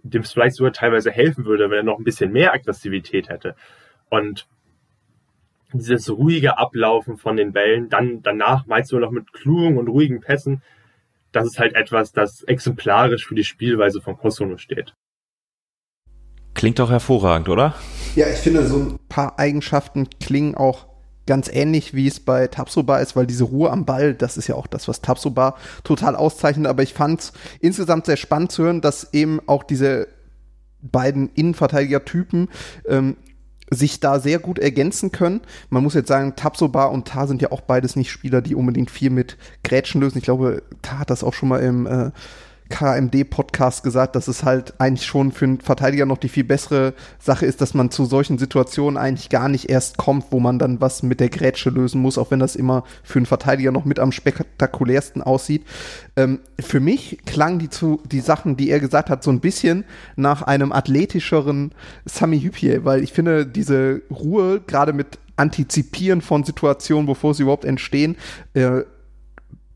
dem vielleicht sogar teilweise helfen würde, wenn er noch ein bisschen mehr Aggressivität hätte. Und dieses ruhige Ablaufen von den Bällen, dann danach meinst du noch mit klugen und ruhigen Pässen, das ist halt etwas, das exemplarisch für die Spielweise von Kosono steht. Klingt doch hervorragend, oder? Ja, ich finde, so ein paar Eigenschaften klingen auch ganz ähnlich, wie es bei Tapsoba ist, weil diese Ruhe am Ball, das ist ja auch das, was Tapsoba total auszeichnet. Aber ich fand es insgesamt sehr spannend zu hören, dass eben auch diese beiden Innenverteidiger-Typen ähm, sich da sehr gut ergänzen können. Man muss jetzt sagen, Tapsoba und Tar sind ja auch beides nicht Spieler, die unbedingt viel mit Grätschen lösen. Ich glaube, Tar hat das auch schon mal im äh, KMD-Podcast gesagt, dass es halt eigentlich schon für einen Verteidiger noch die viel bessere Sache ist, dass man zu solchen Situationen eigentlich gar nicht erst kommt, wo man dann was mit der Grätsche lösen muss, auch wenn das immer für einen Verteidiger noch mit am spektakulärsten aussieht. Ähm, für mich klangen die, zu, die Sachen, die er gesagt hat, so ein bisschen nach einem athletischeren Sami Hüppier, weil ich finde, diese Ruhe, gerade mit Antizipieren von Situationen, bevor sie überhaupt entstehen, äh,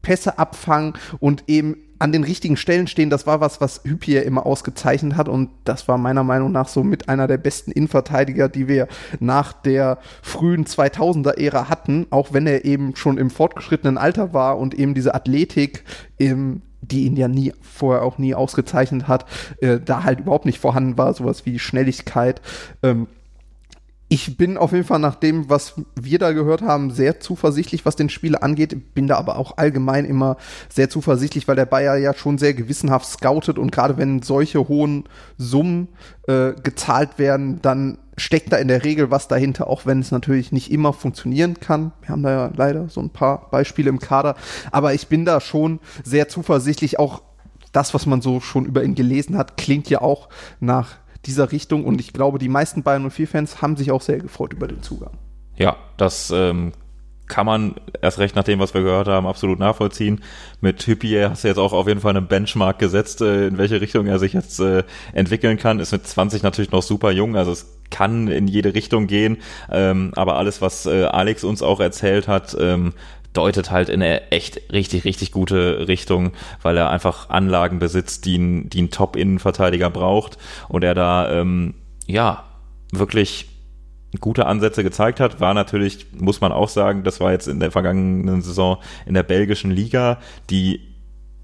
Pässe abfangen und eben an den richtigen Stellen stehen, das war was, was Hüppier immer ausgezeichnet hat. Und das war meiner Meinung nach so mit einer der besten Innenverteidiger, die wir nach der frühen 2000er-Ära hatten, auch wenn er eben schon im fortgeschrittenen Alter war und eben diese Athletik im die ihn ja nie vorher auch nie ausgezeichnet hat, äh, da halt überhaupt nicht vorhanden war, sowas wie Schnelligkeit. Ähm, ich bin auf jeden Fall nach dem, was wir da gehört haben, sehr zuversichtlich, was den Spieler angeht. Bin da aber auch allgemein immer sehr zuversichtlich, weil der Bayer ja schon sehr gewissenhaft scoutet und gerade wenn solche hohen Summen äh, gezahlt werden, dann steckt da in der Regel was dahinter, auch wenn es natürlich nicht immer funktionieren kann. Wir haben da ja leider so ein paar Beispiele im Kader, aber ich bin da schon sehr zuversichtlich. Auch das, was man so schon über ihn gelesen hat, klingt ja auch nach dieser Richtung. Und ich glaube, die meisten Bayern 04-Fans haben sich auch sehr gefreut über den Zugang. Ja, das ähm, kann man erst recht nach dem, was wir gehört haben, absolut nachvollziehen. Mit Hüppier hast du jetzt auch auf jeden Fall einen Benchmark gesetzt, äh, in welche Richtung er sich jetzt äh, entwickeln kann. Ist mit 20 natürlich noch super jung, also es kann in jede Richtung gehen. Ähm, aber alles, was äh, Alex uns auch erzählt hat, ähm, deutet halt in eine echt richtig, richtig gute Richtung, weil er einfach Anlagen besitzt, die ein, die ein Top-Innenverteidiger braucht und er da, ähm, ja, wirklich gute Ansätze gezeigt hat, war natürlich, muss man auch sagen, das war jetzt in der vergangenen Saison in der belgischen Liga, die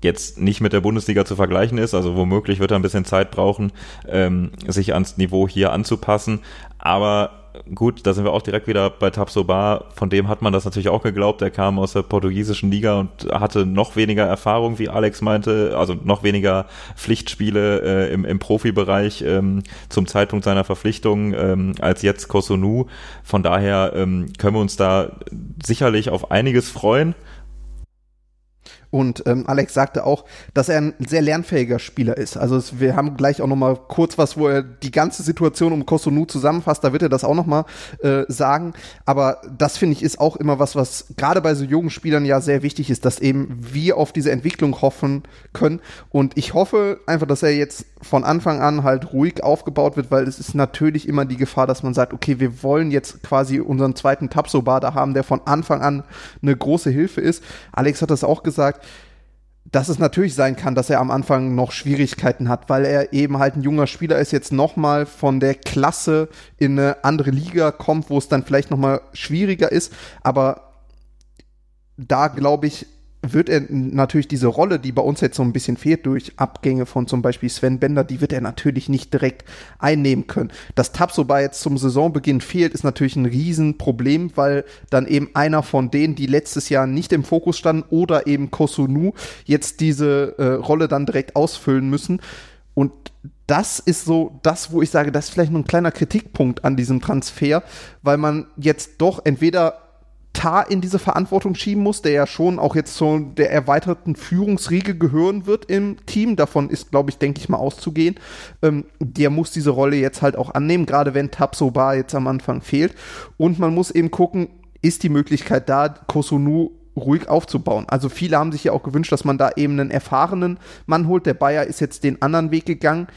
jetzt nicht mit der Bundesliga zu vergleichen ist, also womöglich wird er ein bisschen Zeit brauchen, ähm, sich ans Niveau hier anzupassen, aber gut, da sind wir auch direkt wieder bei Tabsoba. Von dem hat man das natürlich auch geglaubt. Er kam aus der portugiesischen Liga und hatte noch weniger Erfahrung, wie Alex meinte, also noch weniger Pflichtspiele äh, im, im Profibereich ähm, zum Zeitpunkt seiner Verpflichtung ähm, als jetzt Kosunu. Von daher ähm, können wir uns da sicherlich auf einiges freuen. Und ähm, Alex sagte auch, dass er ein sehr lernfähiger Spieler ist. Also es, wir haben gleich auch noch mal kurz was, wo er die ganze Situation um Kosunu zusammenfasst. Da wird er das auch noch mal äh, sagen. Aber das finde ich ist auch immer was, was gerade bei so jungen Spielern ja sehr wichtig ist, dass eben wir auf diese Entwicklung hoffen können. Und ich hoffe einfach, dass er jetzt von Anfang an halt ruhig aufgebaut wird, weil es ist natürlich immer die Gefahr, dass man sagt, okay, wir wollen jetzt quasi unseren zweiten Tapsoba da haben, der von Anfang an eine große Hilfe ist. Alex hat das auch gesagt dass es natürlich sein kann, dass er am Anfang noch Schwierigkeiten hat, weil er eben halt ein junger Spieler ist, jetzt nochmal von der Klasse in eine andere Liga kommt, wo es dann vielleicht nochmal schwieriger ist. Aber da glaube ich, wird er natürlich diese Rolle, die bei uns jetzt so ein bisschen fehlt durch Abgänge von zum Beispiel Sven Bender, die wird er natürlich nicht direkt einnehmen können. Dass Tapsoba jetzt zum Saisonbeginn fehlt, ist natürlich ein Riesenproblem, weil dann eben einer von denen, die letztes Jahr nicht im Fokus standen oder eben Kosunu, jetzt diese äh, Rolle dann direkt ausfüllen müssen. Und das ist so das, wo ich sage, das ist vielleicht nur ein kleiner Kritikpunkt an diesem Transfer, weil man jetzt doch entweder Tar in diese Verantwortung schieben muss, der ja schon auch jetzt zu der erweiterten Führungsriege gehören wird im Team. Davon ist, glaube ich, denke ich mal auszugehen. Ähm, der muss diese Rolle jetzt halt auch annehmen, gerade wenn Tabsoba jetzt am Anfang fehlt. Und man muss eben gucken, ist die Möglichkeit da, Kosunu ruhig aufzubauen. Also viele haben sich ja auch gewünscht, dass man da eben einen erfahrenen Mann holt. Der Bayer ist jetzt den anderen Weg gegangen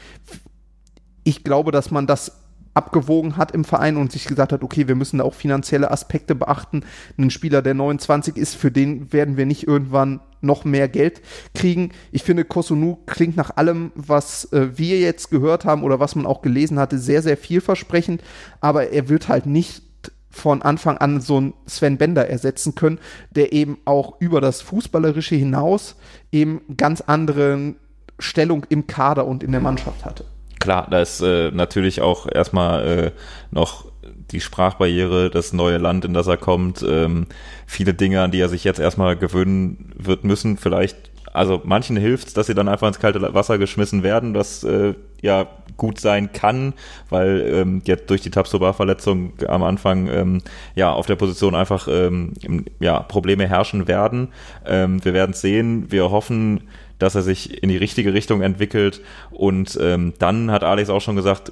ich glaube, dass man das abgewogen hat im Verein und sich gesagt hat, okay, wir müssen da auch finanzielle Aspekte beachten. Ein Spieler, der 29 ist, für den werden wir nicht irgendwann noch mehr Geld kriegen. Ich finde, Kosunu klingt nach allem, was äh, wir jetzt gehört haben oder was man auch gelesen hatte, sehr, sehr vielversprechend, aber er wird halt nicht von Anfang an so einen Sven Bender ersetzen können, der eben auch über das Fußballerische hinaus eben ganz andere Stellung im Kader und in der Mannschaft hatte klar, da ist äh, natürlich auch erstmal äh, noch die Sprachbarriere, das neue Land, in das er kommt, ähm, viele Dinge, an die er sich jetzt erstmal gewöhnen wird müssen. Vielleicht, also manchen hilft dass sie dann einfach ins kalte Wasser geschmissen werden, was äh, ja gut sein kann, weil ähm, jetzt durch die Tabsoba-Verletzung am Anfang ähm, ja auf der Position einfach ähm, ja Probleme herrschen werden. Ähm, wir werden sehen. Wir hoffen, dass er sich in die richtige Richtung entwickelt. Und ähm, dann hat Alex auch schon gesagt,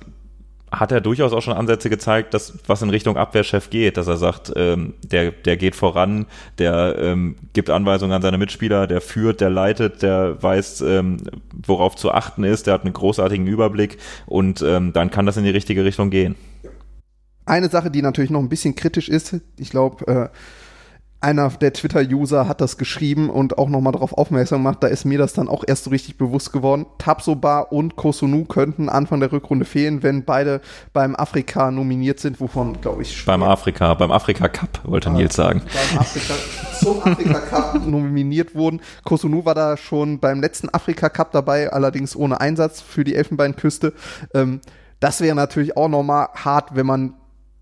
hat er durchaus auch schon Ansätze gezeigt, dass was in Richtung Abwehrchef geht, dass er sagt, ähm, der, der geht voran, der ähm, gibt Anweisungen an seine Mitspieler, der führt, der leitet, der weiß, ähm, worauf zu achten ist, der hat einen großartigen Überblick und ähm, dann kann das in die richtige Richtung gehen. Eine Sache, die natürlich noch ein bisschen kritisch ist, ich glaube, äh, einer der Twitter-User hat das geschrieben und auch nochmal darauf aufmerksam gemacht, da ist mir das dann auch erst so richtig bewusst geworden. Tabsoba und Kosunu könnten Anfang der Rückrunde fehlen, wenn beide beim Afrika nominiert sind, wovon, glaube ich, Beim Afrika, beim Afrika Cup, wollte Nils sagen. Beim Afrika, zum Afrika Cup nominiert wurden. Kosunu war da schon beim letzten Afrika Cup dabei, allerdings ohne Einsatz für die Elfenbeinküste. Ähm, das wäre natürlich auch nochmal hart, wenn man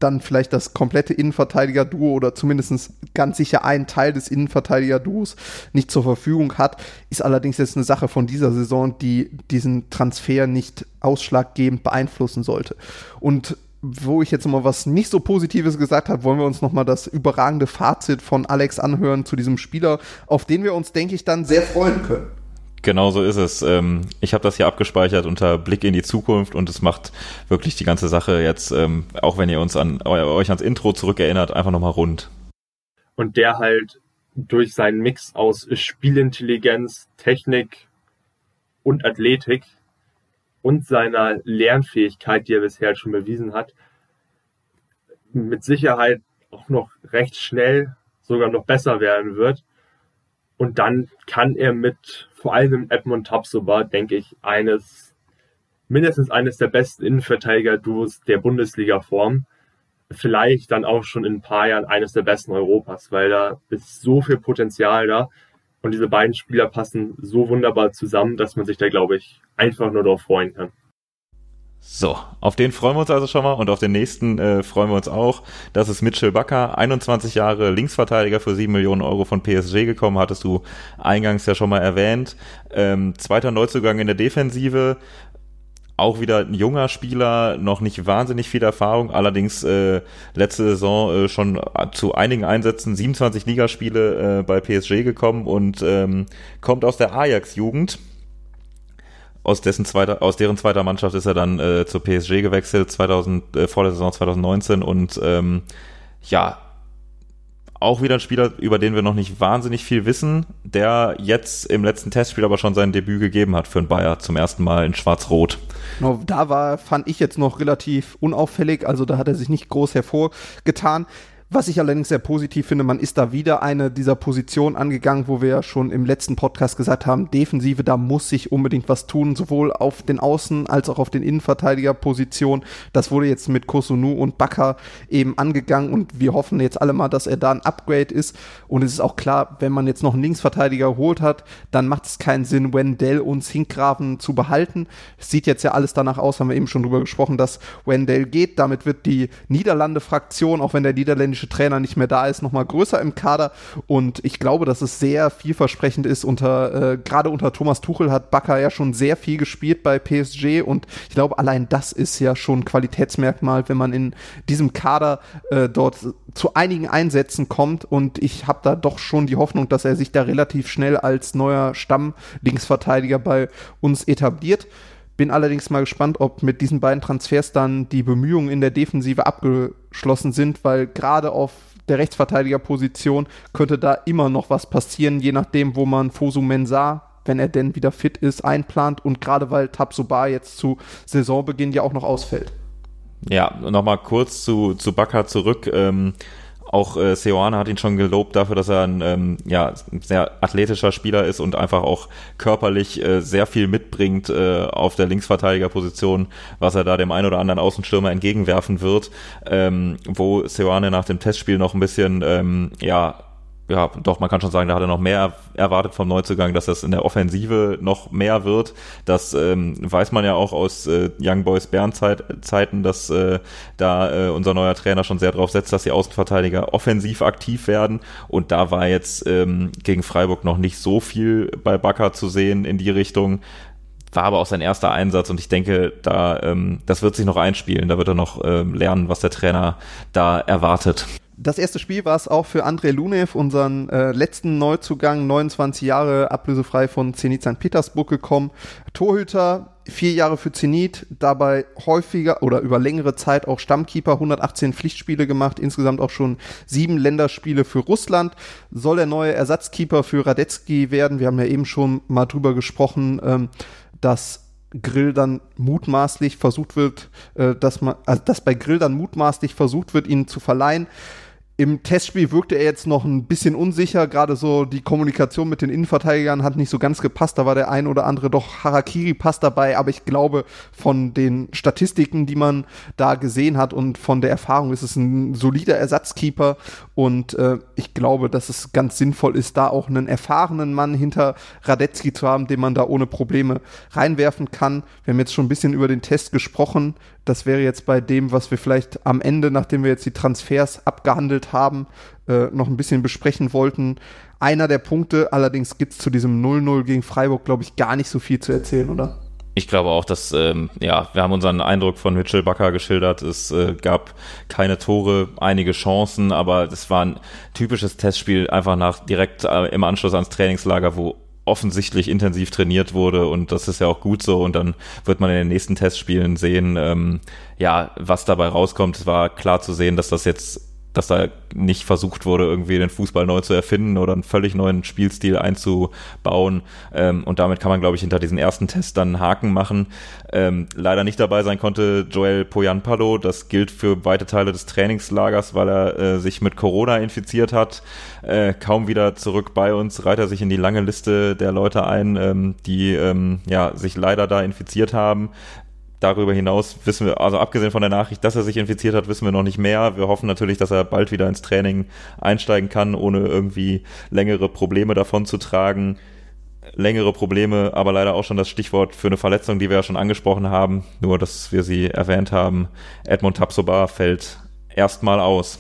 dann vielleicht das komplette Innenverteidiger-Duo oder zumindest ganz sicher einen Teil des Innenverteidiger-Duos nicht zur Verfügung hat, ist allerdings jetzt eine Sache von dieser Saison, die diesen Transfer nicht ausschlaggebend beeinflussen sollte. Und wo ich jetzt mal was nicht so Positives gesagt habe, wollen wir uns nochmal das überragende Fazit von Alex anhören zu diesem Spieler, auf den wir uns, denke ich, dann sehr freuen können. Genau so ist es. Ähm, ich habe das hier abgespeichert unter Blick in die Zukunft und es macht wirklich die ganze Sache jetzt, ähm, auch wenn ihr uns an euch ans Intro zurückerinnert, einfach nochmal rund. Und der halt durch seinen Mix aus Spielintelligenz, Technik und Athletik und seiner Lernfähigkeit, die er bisher schon bewiesen hat, mit Sicherheit auch noch recht schnell sogar noch besser werden wird. Und dann kann er mit vor allem Edmund Tapsoba, denke ich, eines, mindestens eines der besten Innenverteidiger-Duos der Bundesliga-Form. Vielleicht dann auch schon in ein paar Jahren eines der besten Europas, weil da ist so viel Potenzial da. Und diese beiden Spieler passen so wunderbar zusammen, dass man sich da, glaube ich, einfach nur darauf freuen kann. So, auf den freuen wir uns also schon mal und auf den nächsten äh, freuen wir uns auch. Das ist Mitchell Bakker, 21 Jahre Linksverteidiger für 7 Millionen Euro von PSG gekommen, hattest du eingangs ja schon mal erwähnt. Ähm, zweiter Neuzugang in der Defensive, auch wieder ein junger Spieler, noch nicht wahnsinnig viel Erfahrung, allerdings äh, letzte Saison äh, schon zu einigen Einsätzen 27 Ligaspiele äh, bei PSG gekommen und ähm, kommt aus der Ajax-Jugend aus dessen zweiter, aus deren zweiter Mannschaft ist er dann äh, zur PSG gewechselt, 2000, äh, vor der Saison 2019 und ähm, ja, auch wieder ein Spieler, über den wir noch nicht wahnsinnig viel wissen, der jetzt im letzten Testspiel aber schon sein Debüt gegeben hat für den Bayer zum ersten Mal in Schwarz-Rot. Genau, da war, fand ich jetzt noch relativ unauffällig, also da hat er sich nicht groß hervorgetan. Was ich allerdings sehr positiv finde, man ist da wieder eine dieser Positionen angegangen, wo wir ja schon im letzten Podcast gesagt haben, Defensive, da muss sich unbedingt was tun, sowohl auf den Außen- als auch auf den Innenverteidigerpositionen. Das wurde jetzt mit Kosunu und Bakker eben angegangen und wir hoffen jetzt alle mal, dass er da ein Upgrade ist. Und es ist auch klar, wenn man jetzt noch einen Linksverteidiger geholt hat, dann macht es keinen Sinn, Wendell und Sinkgraven zu behalten. Es sieht jetzt ja alles danach aus, haben wir eben schon drüber gesprochen, dass Wendell geht. Damit wird die Niederlande-Fraktion, auch wenn der niederländische technische Trainer nicht mehr da ist, nochmal größer im Kader. Und ich glaube, dass es sehr vielversprechend ist. Unter, äh, gerade unter Thomas Tuchel hat Bakker ja schon sehr viel gespielt bei PSG und ich glaube, allein das ist ja schon ein Qualitätsmerkmal, wenn man in diesem Kader äh, dort zu einigen Einsätzen kommt und ich habe da doch schon die Hoffnung, dass er sich da relativ schnell als neuer Stammlinksverteidiger bei uns etabliert. Bin allerdings mal gespannt, ob mit diesen beiden Transfers dann die Bemühungen in der Defensive abgeschlossen sind, weil gerade auf der Rechtsverteidigerposition könnte da immer noch was passieren, je nachdem, wo man Fosu Mensah wenn er denn wieder fit ist, einplant und gerade weil Tabsoba jetzt zu Saisonbeginn ja auch noch ausfällt. Ja, nochmal kurz zu, zu Bakker zurück. Ähm, auch äh, Seoane hat ihn schon gelobt dafür, dass er ein ähm, ja, sehr athletischer Spieler ist und einfach auch körperlich äh, sehr viel mitbringt äh, auf der Linksverteidigerposition, was er da dem einen oder anderen Außenstürmer entgegenwerfen wird, ähm, wo Seoane nach dem Testspiel noch ein bisschen ähm, ja ja, doch, man kann schon sagen, da hat er noch mehr erwartet vom Neuzugang, dass das in der Offensive noch mehr wird. Das ähm, weiß man ja auch aus äh, Young Boys Bern -Zeit Zeiten, dass äh, da äh, unser neuer Trainer schon sehr drauf setzt, dass die Außenverteidiger offensiv aktiv werden. Und da war jetzt ähm, gegen Freiburg noch nicht so viel bei Bakker zu sehen in die Richtung war aber auch sein erster Einsatz und ich denke, da ähm, das wird sich noch einspielen. Da wird er noch ähm, lernen, was der Trainer da erwartet. Das erste Spiel war es auch für André Lunev, unseren äh, letzten Neuzugang, 29 Jahre ablösefrei von Zenit St. Petersburg gekommen. Torhüter, vier Jahre für Zenit, dabei häufiger oder über längere Zeit auch Stammkeeper, 118 Pflichtspiele gemacht, insgesamt auch schon sieben Länderspiele für Russland. Soll der neue Ersatzkeeper für Radetzky werden? Wir haben ja eben schon mal drüber gesprochen, ähm, dass Grill dann mutmaßlich versucht wird, äh, dass man, also dass bei Grill dann mutmaßlich versucht wird, ihn zu verleihen. Im Testspiel wirkte er jetzt noch ein bisschen unsicher, gerade so die Kommunikation mit den Innenverteidigern hat nicht so ganz gepasst, da war der ein oder andere doch Harakiri-Pass dabei, aber ich glaube, von den Statistiken, die man da gesehen hat und von der Erfahrung ist es ein solider Ersatzkeeper und äh, ich glaube, dass es ganz sinnvoll ist, da auch einen erfahrenen Mann hinter Radetzky zu haben, den man da ohne Probleme reinwerfen kann. Wir haben jetzt schon ein bisschen über den Test gesprochen. Das wäre jetzt bei dem, was wir vielleicht am Ende, nachdem wir jetzt die Transfers abgehandelt haben, äh, noch ein bisschen besprechen wollten. Einer der Punkte, allerdings gibt es zu diesem 0-0 gegen Freiburg, glaube ich, gar nicht so viel zu erzählen, oder? Ich glaube auch, dass, ähm, ja, wir haben unseren Eindruck von Mitchell Bakker geschildert. Es äh, gab keine Tore, einige Chancen, aber es war ein typisches Testspiel einfach nach direkt äh, im Anschluss ans Trainingslager, wo offensichtlich intensiv trainiert wurde und das ist ja auch gut so und dann wird man in den nächsten Testspielen sehen, ähm, ja, was dabei rauskommt. Es war klar zu sehen, dass das jetzt dass da nicht versucht wurde, irgendwie den Fußball neu zu erfinden oder einen völlig neuen Spielstil einzubauen. Ähm, und damit kann man, glaube ich, hinter diesen ersten Test dann einen Haken machen. Ähm, leider nicht dabei sein konnte Joel Poyanpalo. Das gilt für weite Teile des Trainingslagers, weil er äh, sich mit Corona infiziert hat. Äh, kaum wieder zurück bei uns, reiht er sich in die lange Liste der Leute ein, ähm, die ähm, ja, sich leider da infiziert haben. Darüber hinaus wissen wir, also abgesehen von der Nachricht, dass er sich infiziert hat, wissen wir noch nicht mehr. Wir hoffen natürlich, dass er bald wieder ins Training einsteigen kann, ohne irgendwie längere Probleme davon zu tragen. Längere Probleme, aber leider auch schon das Stichwort für eine Verletzung, die wir ja schon angesprochen haben, nur dass wir sie erwähnt haben. Edmund Tapsoba fällt erstmal aus.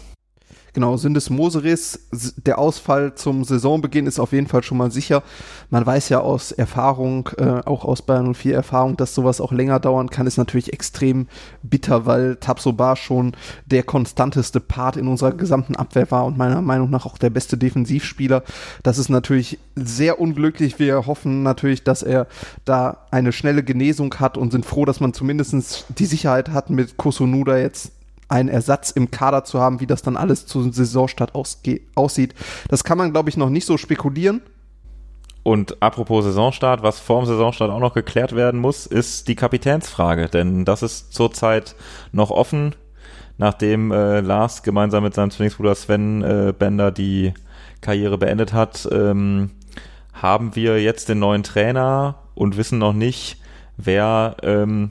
Genau, Syndes Moseris, der Ausfall zum Saisonbeginn ist auf jeden Fall schon mal sicher. Man weiß ja aus Erfahrung, äh, auch aus Bayern 04 Erfahrung, dass sowas auch länger dauern kann, ist natürlich extrem bitter, weil Tabsoba schon der konstanteste Part in unserer gesamten Abwehr war und meiner Meinung nach auch der beste Defensivspieler. Das ist natürlich sehr unglücklich. Wir hoffen natürlich, dass er da eine schnelle Genesung hat und sind froh, dass man zumindest die Sicherheit hat, mit Kosonuda jetzt einen Ersatz im Kader zu haben, wie das dann alles zu Saisonstart aussieht. Das kann man, glaube ich, noch nicht so spekulieren. Und apropos Saisonstart, was vor dem Saisonstart auch noch geklärt werden muss, ist die Kapitänsfrage. Denn das ist zurzeit noch offen, nachdem äh, Lars gemeinsam mit seinem Zwillingsbruder Sven äh, Bender die Karriere beendet hat, ähm, haben wir jetzt den neuen Trainer und wissen noch nicht, wer ähm,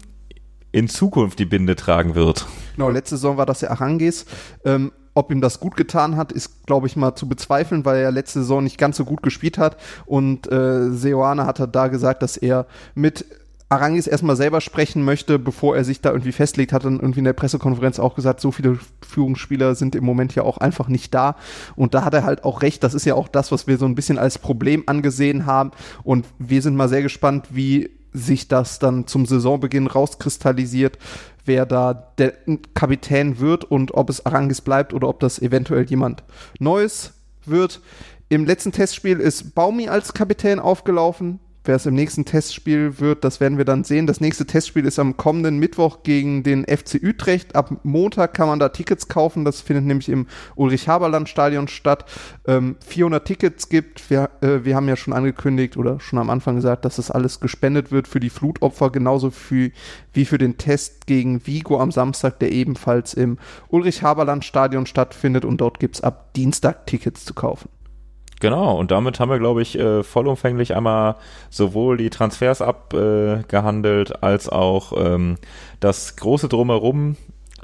in Zukunft die Binde tragen wird. Genau, letzte Saison war das ja Arangis. Ähm, ob ihm das gut getan hat, ist, glaube ich, mal zu bezweifeln, weil er letzte Saison nicht ganz so gut gespielt hat. Und äh, Seoane hat da gesagt, dass er mit Arangis erstmal selber sprechen möchte, bevor er sich da irgendwie festlegt, hat dann irgendwie in der Pressekonferenz auch gesagt, so viele Führungsspieler sind im Moment ja auch einfach nicht da. Und da hat er halt auch recht. Das ist ja auch das, was wir so ein bisschen als Problem angesehen haben. Und wir sind mal sehr gespannt, wie sich das dann zum Saisonbeginn rauskristallisiert, wer da der Kapitän wird und ob es Arangis bleibt oder ob das eventuell jemand Neues wird. Im letzten Testspiel ist Baumi als Kapitän aufgelaufen. Wer es im nächsten Testspiel wird, das werden wir dann sehen. Das nächste Testspiel ist am kommenden Mittwoch gegen den FC Utrecht. Ab Montag kann man da Tickets kaufen. Das findet nämlich im Ulrich-Haberland-Stadion statt. Ähm, 400 Tickets gibt. Wir, äh, wir haben ja schon angekündigt oder schon am Anfang gesagt, dass das alles gespendet wird für die Flutopfer, genauso für, wie für den Test gegen Vigo am Samstag, der ebenfalls im Ulrich-Haberland-Stadion stattfindet. Und dort gibt es ab Dienstag Tickets zu kaufen. Genau, und damit haben wir, glaube ich, äh, vollumfänglich einmal sowohl die Transfers abgehandelt als auch ähm, das große Drumherum.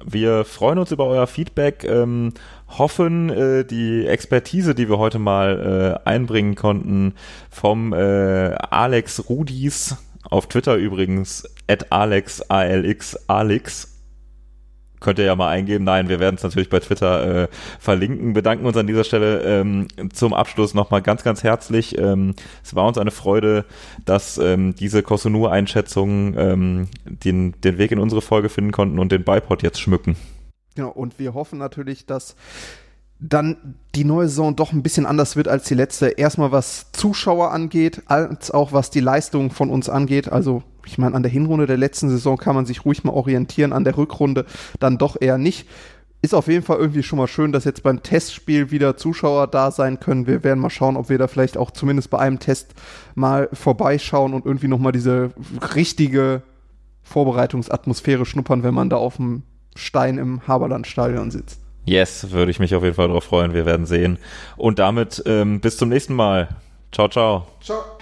Wir freuen uns über euer Feedback, ähm, hoffen, äh, die Expertise, die wir heute mal äh, einbringen konnten, vom äh, Alex Rudis, auf Twitter übrigens, at Alex, A-L-X, Alex, könnt ihr ja mal eingeben. Nein, wir werden es natürlich bei Twitter äh, verlinken. Bedanken uns an dieser Stelle ähm, zum Abschluss nochmal ganz, ganz herzlich. Ähm, es war uns eine Freude, dass ähm, diese Kosunu-Einschätzungen ähm, den, den Weg in unsere Folge finden konnten und den Bipod jetzt schmücken. Genau, und wir hoffen natürlich, dass dann die neue Saison doch ein bisschen anders wird als die letzte. Erstmal was Zuschauer angeht, als auch was die Leistung von uns angeht. Also ich meine, an der Hinrunde der letzten Saison kann man sich ruhig mal orientieren, an der Rückrunde dann doch eher nicht. Ist auf jeden Fall irgendwie schon mal schön, dass jetzt beim Testspiel wieder Zuschauer da sein können. Wir werden mal schauen, ob wir da vielleicht auch zumindest bei einem Test mal vorbeischauen und irgendwie nochmal diese richtige Vorbereitungsatmosphäre schnuppern, wenn man da auf dem Stein im Haberlandstadion sitzt. Yes, würde ich mich auf jeden Fall darauf freuen. Wir werden sehen. Und damit ähm, bis zum nächsten Mal. Ciao, ciao. Ciao.